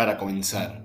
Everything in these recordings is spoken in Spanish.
para comenzar.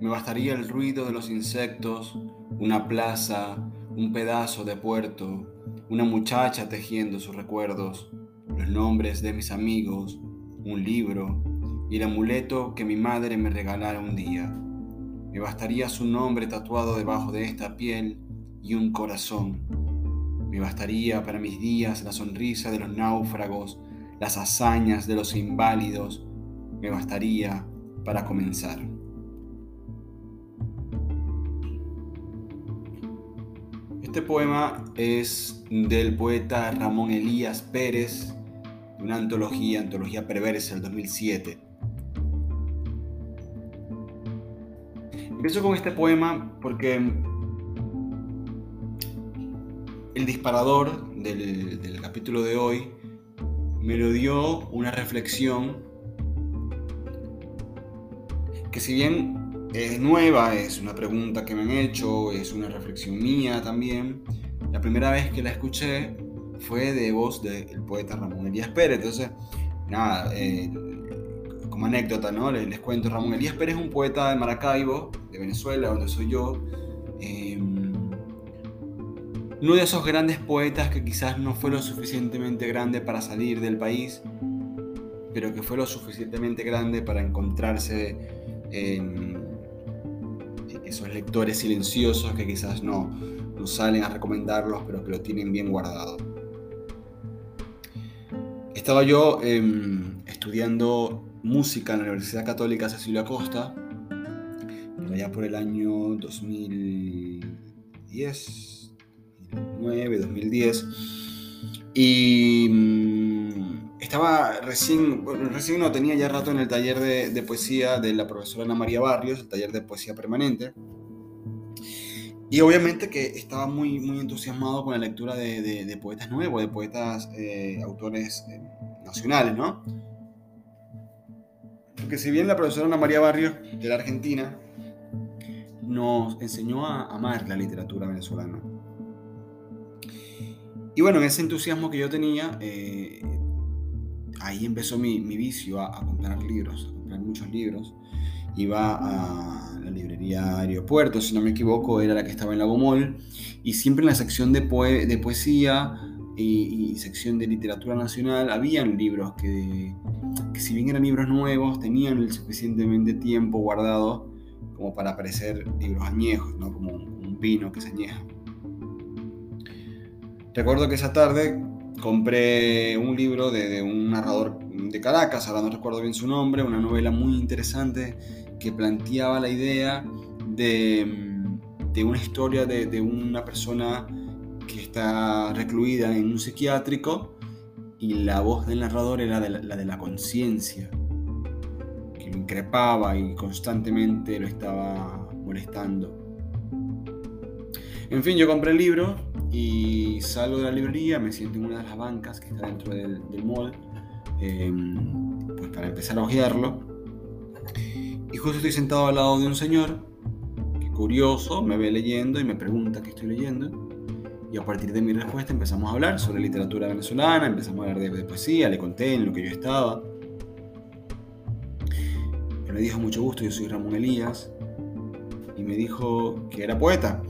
Me bastaría el ruido de los insectos, una plaza, un pedazo de puerto, una muchacha tejiendo sus recuerdos, los nombres de mis amigos, un libro y el amuleto que mi madre me regalara un día. Me bastaría su nombre tatuado debajo de esta piel y un corazón. Me bastaría para mis días la sonrisa de los náufragos, las hazañas de los inválidos. Me bastaría para comenzar. Este poema es del poeta Ramón Elías Pérez, de una antología, Antología Perversa, del 2007. Empiezo con este poema porque el disparador del, del capítulo de hoy me lo dio una reflexión que si bien es nueva, es una pregunta que me han hecho, es una reflexión mía también. La primera vez que la escuché fue de voz del poeta Ramón Elías Pérez. Entonces, nada, eh, como anécdota, ¿no? Les, cuento, Ramón Elías Pérez es un poeta de Maracaibo, de Venezuela, donde soy yo. Em, uno de esos grandes poetas que quizás no fue lo suficientemente grande para salir del país, pero que fue lo suficientemente grande para encontrarse esos lectores silenciosos que quizás no, no salen a recomendarlos, pero que lo tienen bien guardado. Estaba yo em, estudiando música en la Universidad Católica Cecilia Costa, allá por el año 2010, 2009, 2010, y estaba recién, recién no tenía ya rato en el taller de, poesía de la profesora Ana María Barrios, el taller de poesía permanente. Y obviamente que estaba muy, muy entusiasmado con la lectura de, poetas nuevos, de poetas, eh, autores eh, nacionales, ¿no? Porque si bien la profesora Ana María Barrios, de la Argentina, nos enseñó a amar la literatura venezolana. Y bueno, en ese entusiasmo que yo tenía, eh, ahí empezó mi, vicio a, comprar libros, a comprar muchos libros. Iba a la librería Aeropuerto, si no me equivoco, era la que estaba en la Gomol, y siempre en la sección de, de poesía y, sección de literatura nacional habían libros que, que, si bien eran libros nuevos, tenían el suficientemente tiempo guardado como para parecer libros añejos, ¿no? como un vino que se añeja. Recuerdo que esa tarde compré un libro de, un narrador de Caracas, ahora no recuerdo bien su nombre, una novela muy interesante que planteaba la idea de, de una historia de, de, una persona que está recluida en un psiquiátrico y la voz del narrador era la de la conciencia, que lo increpaba y constantemente lo estaba molestando. En fin, yo compré el libro y salgo de la librería, me siento en una de las bancas que está dentro del, mall, em, pues para empezar a hojearlo. Y justo estoy sentado al lado de un señor que curioso me ve leyendo y me pregunta qué estoy leyendo. Y a partir de mi respuesta empezamos a hablar sobre literatura venezolana, empezamos a hablar de, poesía, le conté en lo que yo estaba. Me dijo mucho gusto, yo soy Ramón Elías. Y me dijo que era poeta.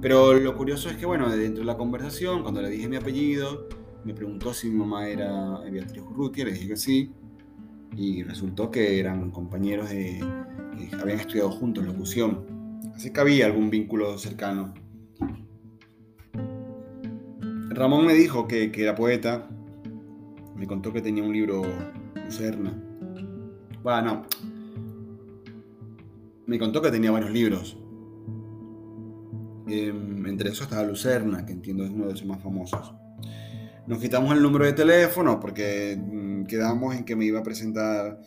Pero lo curioso es que, bueno, dentro de la conversación, cuando le dije mi apellido, me preguntó si mi mamá era Beatriz Urrutia, le dije que sí, y resultó que eran compañeros de, que habían estudiado juntos locución. Así que había algún vínculo cercano. Ramón me dijo que, que era poeta, me contó que tenía un libro Lucerna. Bueno, me contó que tenía varios libros, Em, entre eso estaba Lucerna, que entiendo es uno de sus más famosos. Nos quitamos el número de teléfono porque mm, quedamos en que me iba a presentar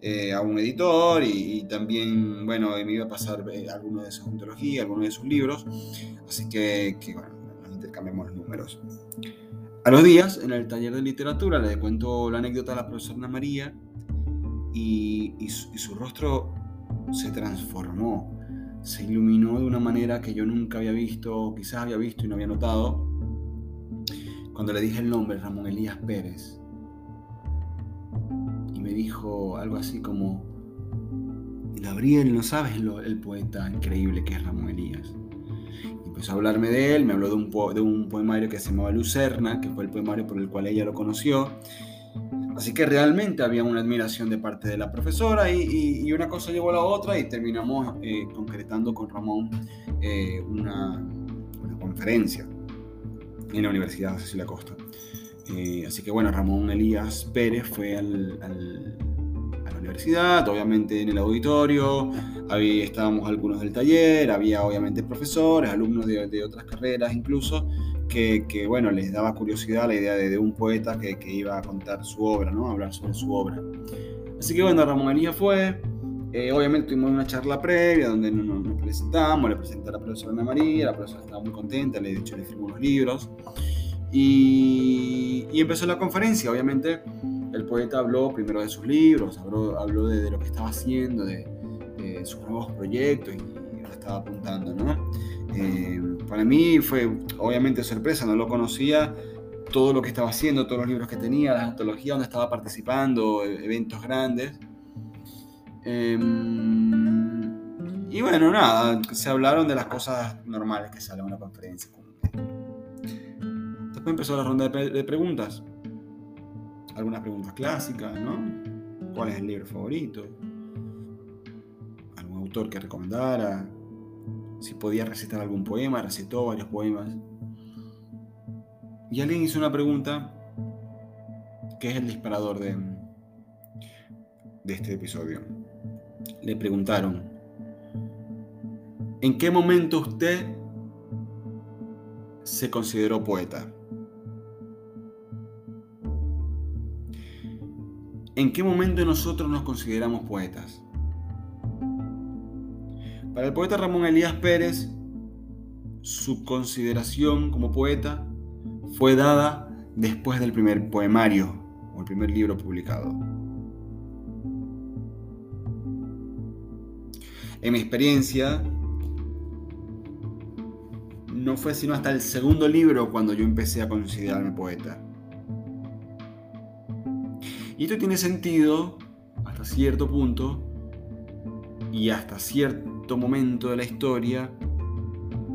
eh, a un editor y, también, bueno, me iba a pasar eh, alguno de sus antologías, alguno de sus libros. Así que, bueno, nos intercambiamos los números. A los días, en el taller de literatura, le cuento la anécdota a la profesora Ana María y, y su rostro se transformó se iluminó de una manera que yo nunca había visto, quizás había visto y no había notado, cuando le dije el nombre, Ramón Elías Pérez. Y me dijo, algo así como, Gabriel, no sabes lo, el poeta increíble que es Ramón Elías. empezó a hablarme de él, me habló de un, de un poemario que se llamaba Lucerna, que fue el poemario por el cual ella lo conoció. Así que realmente había una admiración de parte de la profesora y, una cosa llevó a la otra y terminamos eh, concretando con Ramón eh, una, conferencia en la Universidad de Cecilia Costa. Eh, así que bueno, Ramón Elías Pérez fue al, a la universidad, obviamente en el auditorio, había, estábamos algunos del taller, había obviamente profesores, alumnos de, otras carreras incluso, que, bueno, les daba curiosidad la idea de, un poeta que, iba a contar su obra, ¿no? hablar sobre su obra. Así que bueno, Ramón Elías fue, eh, obviamente tuvimos una charla previa donde nos, presentamos, le presenté a la profesora Ana María, la profesora estaba muy contenta, le he dicho, le firmó unos libros. Y, empezó la conferencia, obviamente el poeta habló primero de sus libros, habló, de, lo que estaba haciendo, de, sus nuevos proyectos y, lo estaba apuntando, ¿no? Eh, para mí fue obviamente sorpresa, no lo conocía, todo lo que estaba haciendo, todos los libros que tenía, las antologías donde estaba participando, e, eventos grandes. Em, y bueno, nada, se hablaron de las cosas normales que salen en una conferencia. Después empezó la ronda de, preguntas. Algunas preguntas clásicas, ¿no? ¿Cuál es el libro favorito? ¿Algún autor que recomendara? Si podía recitar algún poema, recitó varios poemas. Y alguien hizo una pregunta que es el disparador de, de este episodio. Le preguntaron, ¿en qué momento usted se consideró poeta? ¿En qué momento nosotros nos consideramos poetas? Para el poeta Ramón Elías Pérez, su consideración como poeta fue dada después del primer poemario o el primer libro publicado. En mi experiencia, no fue sino hasta el segundo libro cuando yo empecé a considerarme poeta. Y esto tiene sentido hasta cierto punto y hasta cierto momento de la historia,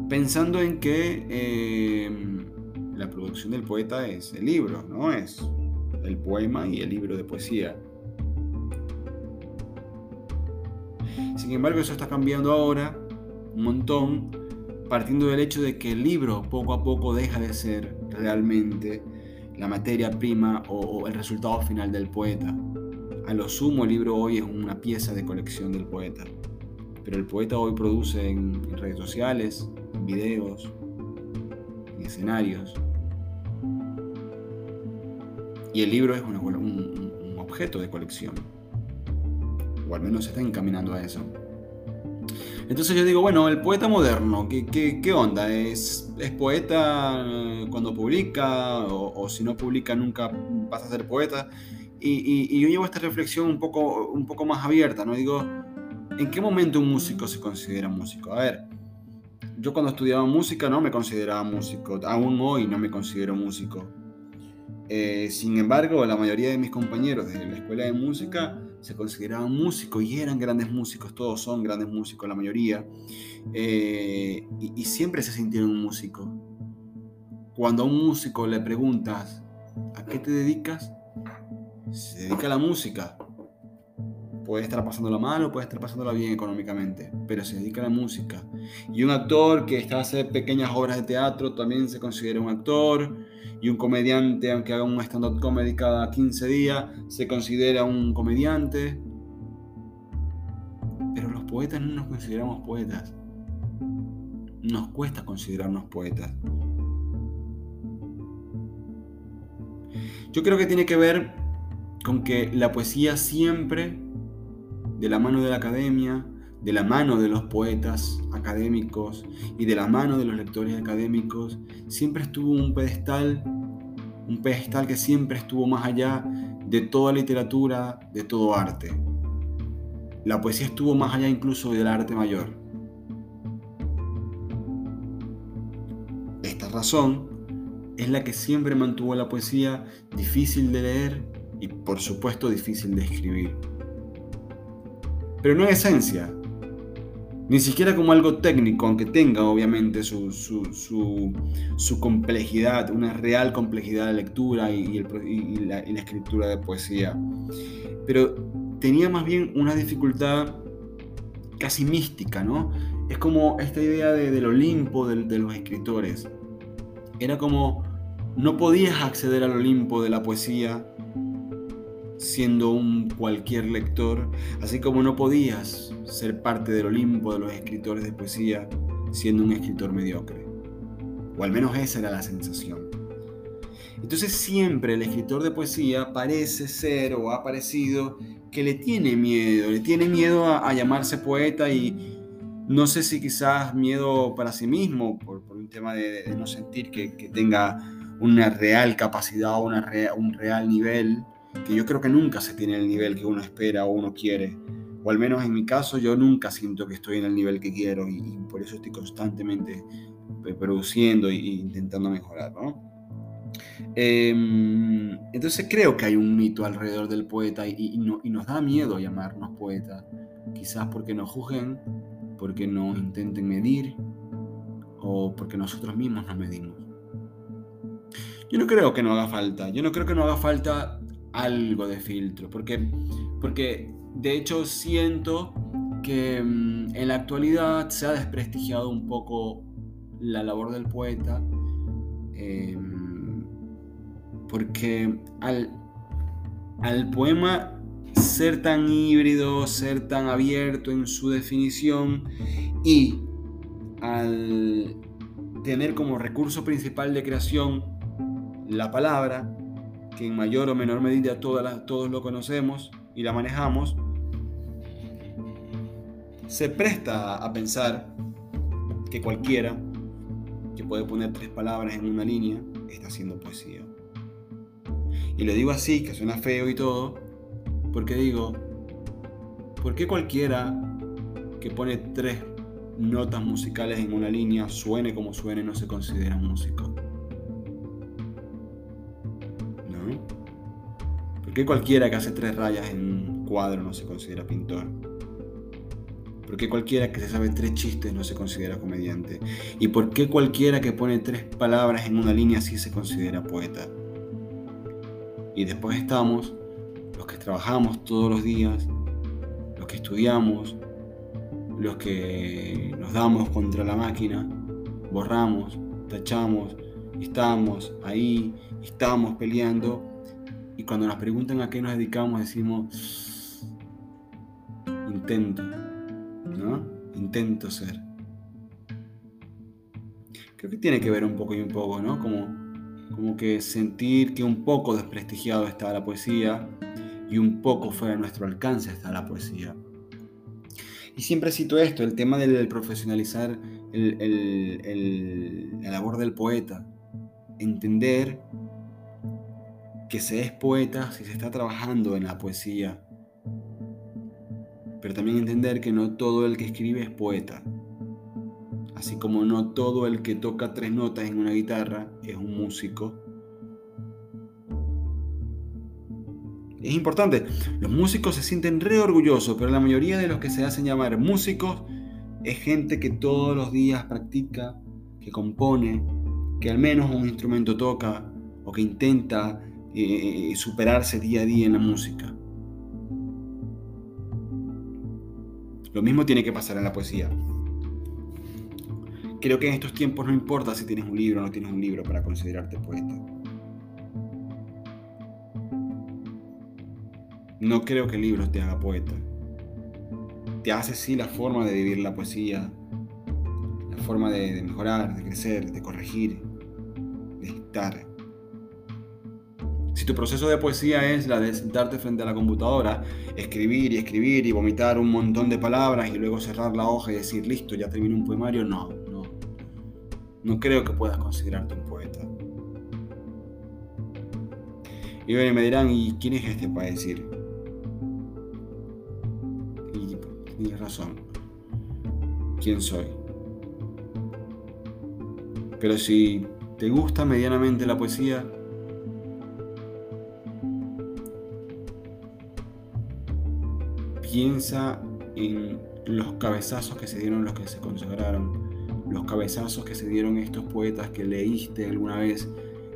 pensando en que em, la producción del poeta es el libro, ¿no? Es el poema y el libro de poesía. Sin embargo, eso está cambiando ahora un montón, partiendo del hecho de que el libro poco a poco deja de ser realmente la materia prima o, el resultado final del poeta. A lo sumo, el libro hoy es una pieza de colección del poeta. Pero el poeta hoy produce en, redes sociales, videos, en escenarios. Y el libro es un, objeto de colección. O al menos se está encaminando a eso. Entonces yo digo, bueno, el poeta moderno, ¿qué, qué, onda? ¿Es, ¿Es, poeta eh, cuando publica o, si no publica nunca pasa a ser poeta? Y, yo llevo esta reflexión un poco, un poco más abierta, ¿no? Digo, ¿en qué momento un músico se considera músico? A ver, yo cuando estudiaba música no me consideraba músico, aún hoy no me considero músico. Eh, sin embargo, la mayoría de mis compañeros de la escuela de música se consideraban músicos y eran grandes músicos, todos son grandes músicos, la mayoría, eh, y, siempre se sintieron un músico. Cuando a un músico le preguntas, ¿a qué te dedicas? Se dedica a la música. Puede estar pasándola mal o puede estar pasándola bien económicamente, pero se dedica a la música. Y un actor que está a hacer pequeñas obras de teatro también se considera un actor y un comediante, aunque haga un stand-up comedy cada 15 días, se considera un comediante. Pero los poetas no nos consideramos poetas. Nos cuesta considerarnos poetas. Yo creo que tiene que ver con que la poesía siempre, de la mano de la academia, de la mano de los poetas académicos y de la mano de los lectores académicos, siempre estuvo un pedestal, un pedestal que siempre estuvo más allá de toda literatura, de todo arte. La poesía estuvo más allá incluso del arte mayor. Esta razón es la que siempre mantuvo la poesía difícil de leer y por supuesto difícil de escribir. Pero no en esencia, ni siquiera como algo técnico, aunque tenga obviamente su, su, complejidad, una real complejidad de lectura y, la, escritura de poesía. Pero tenía más bien una dificultad casi mística, ¿no? Es como esta idea del Olimpo de, de los escritores. Era como no podías acceder al Olimpo de la poesía siendo un cualquier lector, así como no podías ser parte del Olimpo de los escritores de poesía siendo un escritor mediocre. O al menos esa era la sensación. Entonces siempre el escritor de poesía parece ser o ha parecido que le tiene miedo, le tiene miedo a, llamarse poeta y no sé si quizás miedo para sí mismo, por, un tema de, no sentir que, tenga una real capacidad una un real nivel que yo creo que nunca se tiene el nivel que uno espera o uno quiere. O al menos en mi caso yo nunca siento que estoy en el nivel que quiero y, por eso estoy constantemente produciendo e intentando mejorar. Em, entonces creo que hay un mito alrededor del poeta y, y, nos da miedo llamarnos poeta. Quizás porque nos juzguen, porque nos intenten medir o porque nosotros mismos nos medimos. Yo no creo que no haga falta. Yo no creo que no haga falta algo de filtro, porque, porque de hecho siento que mm, en la actualidad se ha desprestigiado un poco la labor del poeta, em, porque al, al poema ser tan híbrido, ser tan abierto en su definición y al tener como recurso principal de creación la palabra, que en mayor o menor medida todos lo conocemos y la manejamos, se presta a pensar que cualquiera que puede poner tres palabras en una línea está haciendo poesía. Y lo digo así, que suena feo y todo, porque digo, ¿por qué cualquiera que pone tres notas musicales en una línea, suene como suene, no se considera músico? ¿Por qué cualquiera que hace tres rayas en un cuadro no se considera pintor? ¿Por qué cualquiera que se sabe tres chistes no se considera comediante? ¿Y por qué cualquiera que pone tres palabras en una línea sí se considera poeta? Y después estamos los que trabajamos todos los días, los que estudiamos, los que nos damos contra la máquina, borramos, tachamos, estamos ahí, estamos peleando y cuando nos preguntan a qué nos dedicamos, decimos, intento, ¿no? Intento ser. Creo que tiene que ver un poco y un poco, ¿no? Como, como que sentir que un poco desprestigiado está la poesía y un poco fuera de nuestro alcance está la poesía. Y siempre cito esto, el tema del profesionalizar la labor del poeta. Entender que se es poeta si se está trabajando en la poesía. Pero también entender que no todo el que escribe es poeta. Así como no todo el que toca tres notas en una guitarra es un músico. Es importante, los músicos se sienten re orgullosos, pero la mayoría de los que se hacen llamar músicos es gente que todos los días practica, que compone, que al menos un instrumento toca o que intenta eh, superarse día a día en la música. Lo mismo tiene que pasar en la poesía. Creo que en estos tiempos no importa si tienes un libro o no tienes un libro para considerarte poeta. No creo que el libro te haga poeta. Te hace sí la forma de vivir la poesía, la forma de mejorar, de crecer, de corregir, de estar. Si tu proceso de poesía es la de sentarte frente a la computadora, escribir y escribir y vomitar un montón de palabras y luego cerrar la hoja y decir, listo, ya terminé un poemario, no, no. No creo que puedas considerarte un poeta. Y me dirán, ¿y quién es este para decir? Y tienes razón. ¿Quién soy? Pero si te gusta medianamente la poesía, piensa en los cabezazos que se dieron los que se consagraron, los cabezazos que se dieron estos poetas que leíste alguna vez,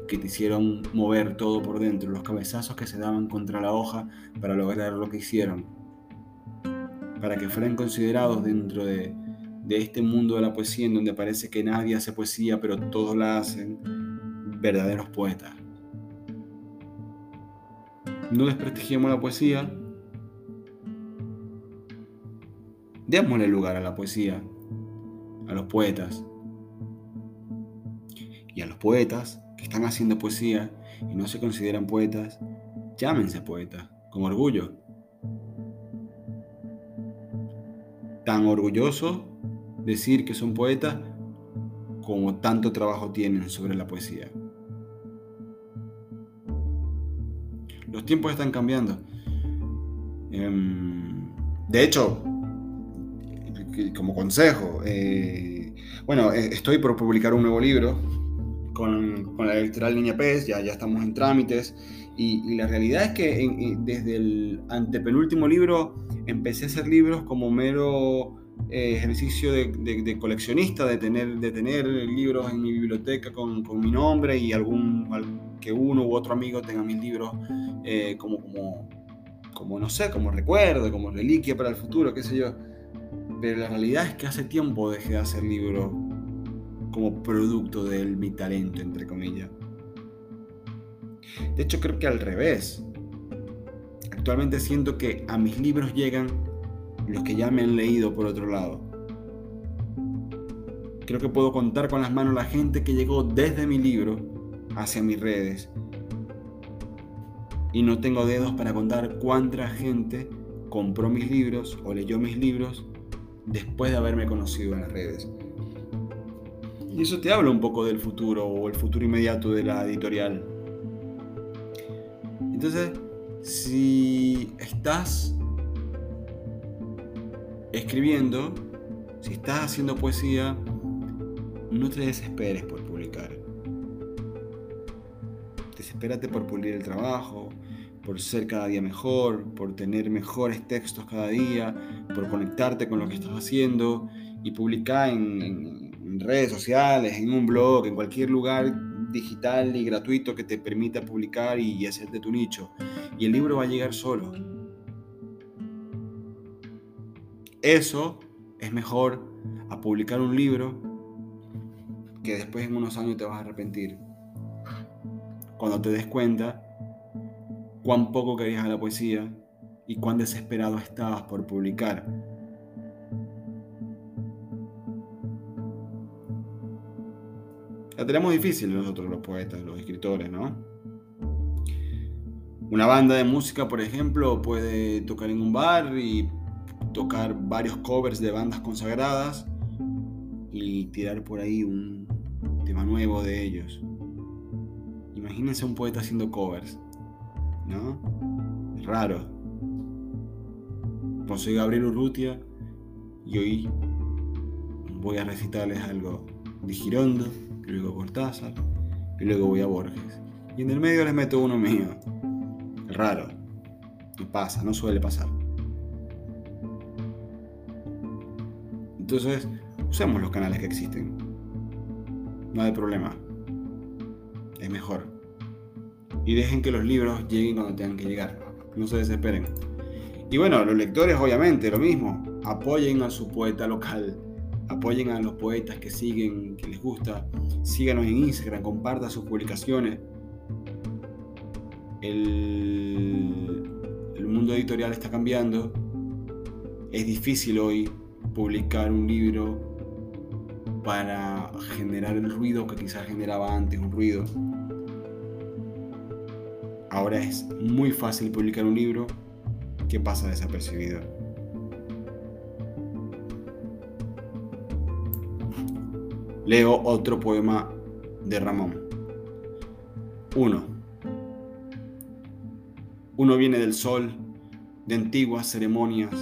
que te hicieron mover todo por dentro, los cabezazos que se daban contra la hoja para lograr lo que hicieron, para que fueran considerados dentro de, este mundo de la poesía en donde parece que nadie hace poesía, pero todos la hacen, verdaderos poetas. No desprestigiemos la poesía, démosle lugar a la poesía, a los poetas. Y a los poetas que están haciendo poesía y no se consideran poetas, llámense poetas, con orgullo. Tan orgulloso decir que son poetas como tanto trabajo tienen sobre la poesía. Los tiempos están cambiando. Em, de hecho, como consejo, eh, bueno, eh, estoy por publicar un nuevo libro con, la editorial Niña Pez, ya, ya estamos en trámites, y, la realidad es que desde el antepenúltimo libro empecé a hacer libros como mero eh, ejercicio de, coleccionista, de tener, de tener libros en mi biblioteca con, mi nombre y algún, que uno u otro amigo tenga mis libros como, como, como, no sé, como recuerdo, como reliquia para el futuro, qué sé yo. Pero la realidad es que hace tiempo dejé de hacer libros como producto de mi talento, entre comillas. De hecho, creo que al revés. Actualmente siento que a mis libros llegan los que ya me han leído por otro lado. Creo que puedo contar con las manos la gente que llegó desde mi libro hacia mis redes. Y no tengo dedos para contar cuánta gente compró mis libros o leyó mis libros después de haberme conocido en las redes. Y eso te habla un poco del futuro o el futuro inmediato de la editorial. Entonces, si estás escribiendo, si estás haciendo poesía, no te desesperes por publicar. Desespérate por pulir el trabajo, por ser cada día mejor, por tener mejores textos cada día, por conectarte con lo que estás haciendo y publicar en, redes sociales, en un blog, en cualquier lugar digital y gratuito que te permita publicar y hacerte tu nicho. Y el libro va a llegar solo. Eso es mejor a publicar un libro que después en unos años te vas a arrepentir. Cuando te des cuenta cuán poco querías a la poesía y cuán desesperado estabas por publicar. La tenemos difícil nosotros los poetas, los escritores, ¿no? Una banda de música, por ejemplo, puede tocar en un bar y tocar varios covers de bandas consagradas y tirar por ahí un tema nuevo de ellos. Imagínense un poeta haciendo covers. ¿No? Es raro. Pues soy Gabriel Urrutia y hoy voy a recitarles algo de Girondo, luego Cortázar, y luego voy a Borges. Y en el medio les meto uno mío. Es raro. Y pasa, no suele pasar. Entonces, usemos los canales que existen. No hay problema. Es mejor y dejen que los libros lleguen cuando tengan que llegar. No se desesperen. Y bueno, los lectores obviamente lo mismo. Apoyen a su poeta local. Apoyen a los poetas que siguen, que les gusta. Síganos en Instagram, compartan sus publicaciones. El, el mundo editorial está cambiando. Es difícil hoy publicar un libro para generar el ruido que quizás generaba antes, un ruido Ahora es muy fácil publicar un libro que pasa desapercibido. Leo otro poema de Ramón. 1. Uno viene del sol, de antiguas ceremonias,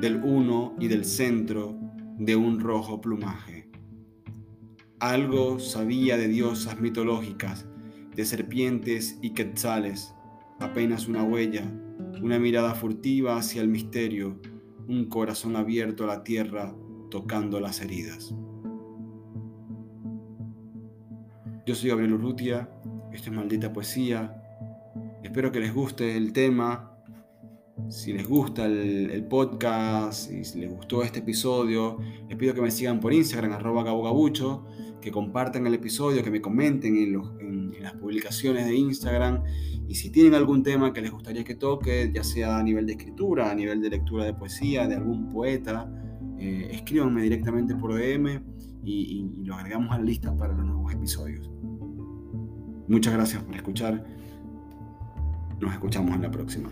del uno y del centro de un rojo plumaje. Algo sabía de diosas mitológicas de serpientes y quetzales, apenas una huella una mirada furtiva hacia el misterio, un corazón abierto a la tierra tocando las heridas. Yo soy Gabriel Urrutia, esto es Maldita Poesía. Espero que les guste el tema. Si les gusta el, podcast, y si les gustó este episodio, les pido que me sigan por Instagram, arroba gabucho, que compartan el episodio, que me comenten en, en las publicaciones de Instagram. Y si tienen algún tema que les gustaría que toque, ya sea a nivel de escritura, a nivel de lectura de poesía, de algún poeta, eh, escríbanme directamente por DM y, y lo agregamos a la lista para los nuevos episodios. Muchas gracias por escuchar. Nos escuchamos en la próxima.